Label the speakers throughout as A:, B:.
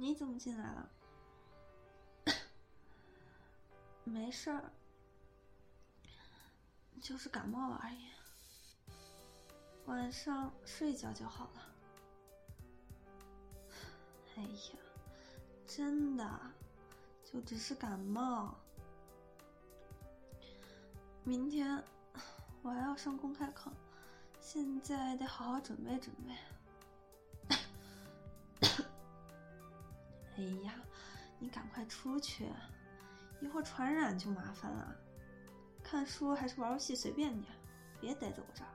A: 你怎么进来了？没事儿，就是感冒了而已。晚上睡一觉就好了。哎呀，真的，就只是感冒。明天我还要上公开课，现在得好好准备准备。哎呀，你赶快出去，一会儿传染就麻烦了。看书还是玩游戏随便你，别待在我这儿。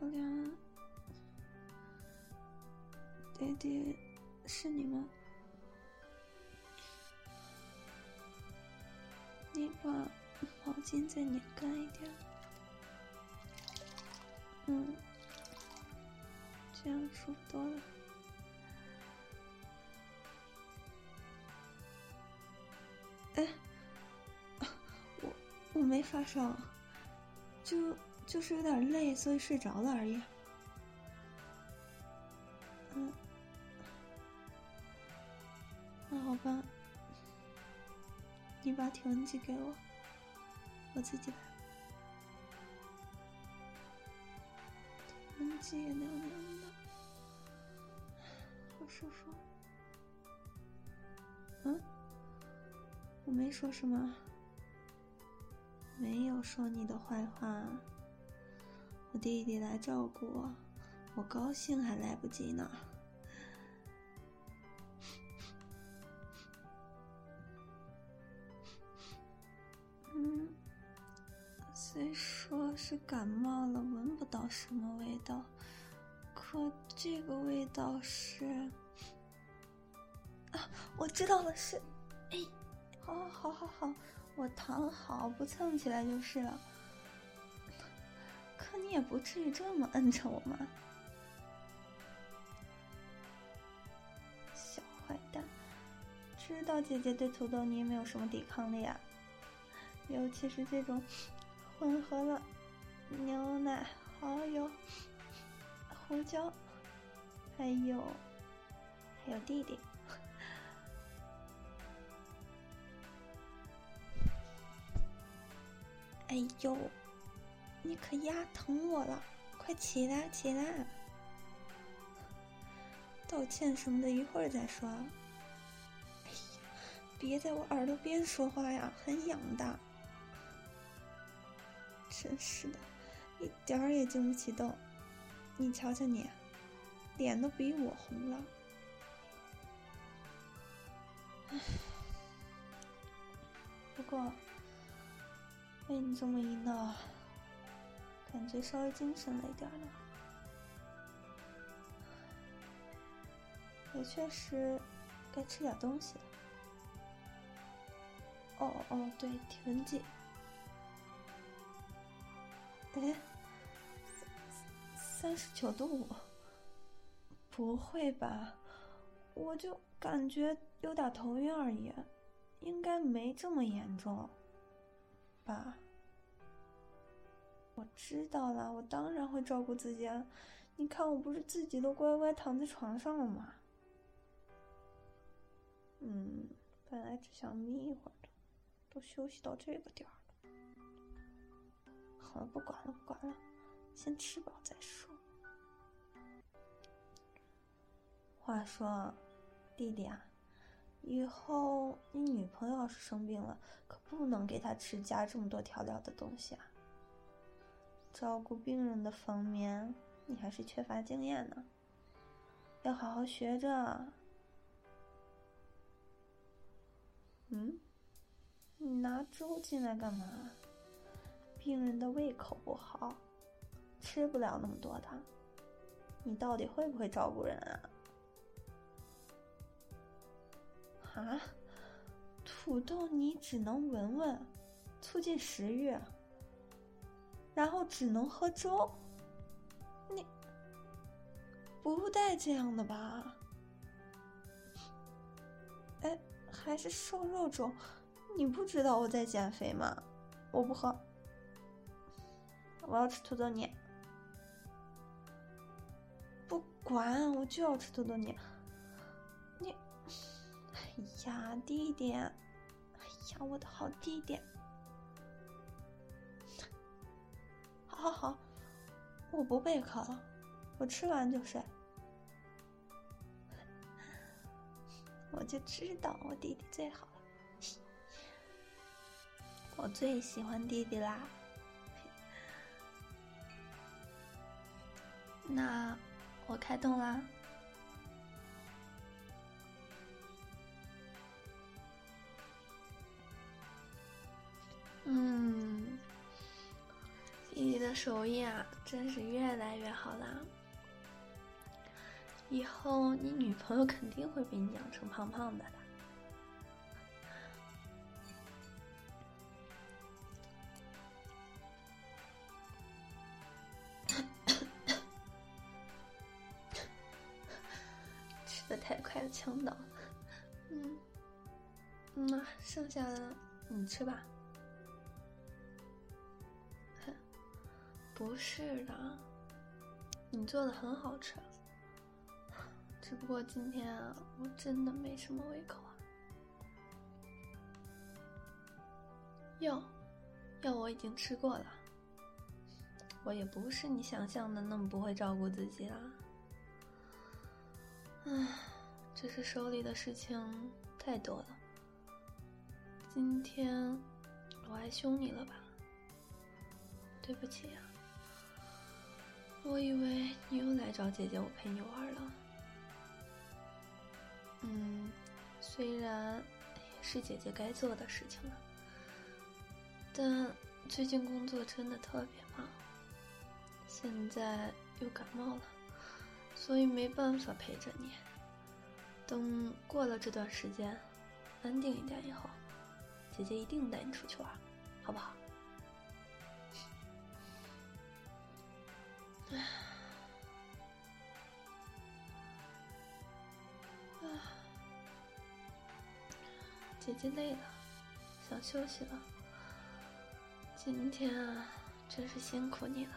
A: 好凉，爹爹，是你吗？你把毛巾再拧干一点。嗯，这样舒服多了。哎，我我没发烧，就。就是有点累，所以睡着了而已。嗯，那好吧，你把体温计给我，我自己来。体温计也凉凉的，好舒服。嗯，我没说什么，没有说你的坏话。我弟弟来照顾我，我高兴还来不及呢。嗯，虽说是感冒了，闻不到什么味道，可这个味道是……啊，我知道了，是……哎，好，好，好，好，我躺好，不蹭起来就是了。可你也不至于这么摁着我嘛，小坏蛋！知道姐姐对土豆泥没有什么抵抗力啊，尤其是这种混合了牛奶、蚝油、胡椒，还有还有弟弟。哎呦！你可压疼我了，快起来起来！道歉什么的，一会儿再说。哎呀，别在我耳朵边说话呀，很痒的。真是的，一点儿也经不起动。你瞧瞧你，脸都比我红了。唉，不过被你这么一闹。感觉稍微精神了一点了，也确实该吃点东西了。哦哦，对，体温计。哎，三十九度五，不会吧？我就感觉有点头晕而已，应该没这么严重吧？知道了，我当然会照顾自己啊！你看，我不是自己都乖乖躺在床上了吗？嗯，本来只想眯一会儿的，都休息到这个点儿了。好了，不管了，不管了，先吃饱再说。话说，弟弟啊，以后你女朋友要是生病了，可不能给她吃加这么多调料的东西啊！照顾病人的方面，你还是缺乏经验呢，要好好学着。嗯，你拿粥进来干嘛？病人的胃口不好，吃不了那么多的。你到底会不会照顾人啊？啊，土豆你只能闻闻，促进食欲。然后只能喝粥。你不带这样的吧？哎，还是瘦肉粥？你不知道我在减肥吗？我不喝，我要吃土豆泥。不管，我就要吃土豆泥。你，哎呀，弟弟，哎呀，我的好弟弟。好好，我不备课了，我吃完就睡。我就知道我弟弟最好了，我最喜欢弟弟啦。那我开动啦。手艺啊，真是越来越好啦。以后你女朋友肯定会被你养成胖胖的的。吃的太快了，呛到了。嗯，那剩下的你吃吧。不是的，你做的很好吃。只不过今天啊，我真的没什么胃口啊。药，药我已经吃过了。我也不是你想象的那么不会照顾自己啦。唉，只是手里的事情太多了。今天我还凶你了吧？对不起呀，我以为你又来找姐姐我陪你玩了。嗯，虽然是姐姐该做的事情了，但最近工作真的特别忙，现在又感冒了，所以没办法陪着你。等过了这段时间，安定一点以后，姐姐一定带你出去玩，好不好？姐姐累了，想休息了。今天啊，真是辛苦你了。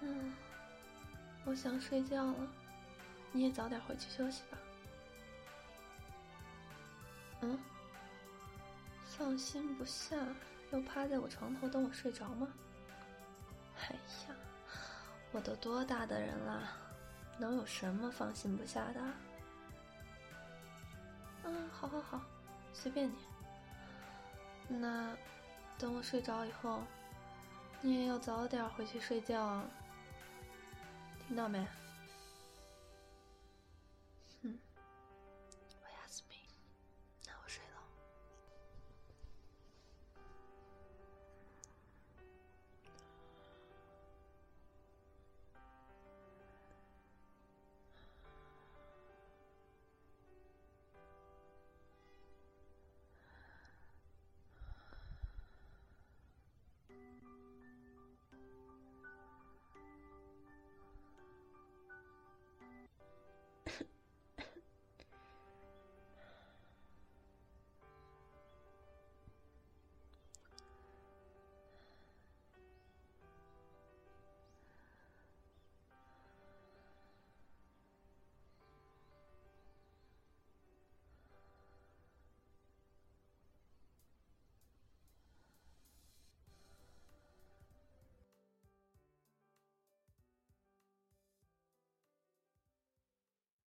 A: 嗯，我想睡觉了，你也早点回去休息吧。嗯，放心不下，要趴在我床头等我睡着吗？哎呀，我都多大的人了，能有什么放心不下的？好好好，随便你。那等我睡着以后，你也要早点回去睡觉啊，听到没？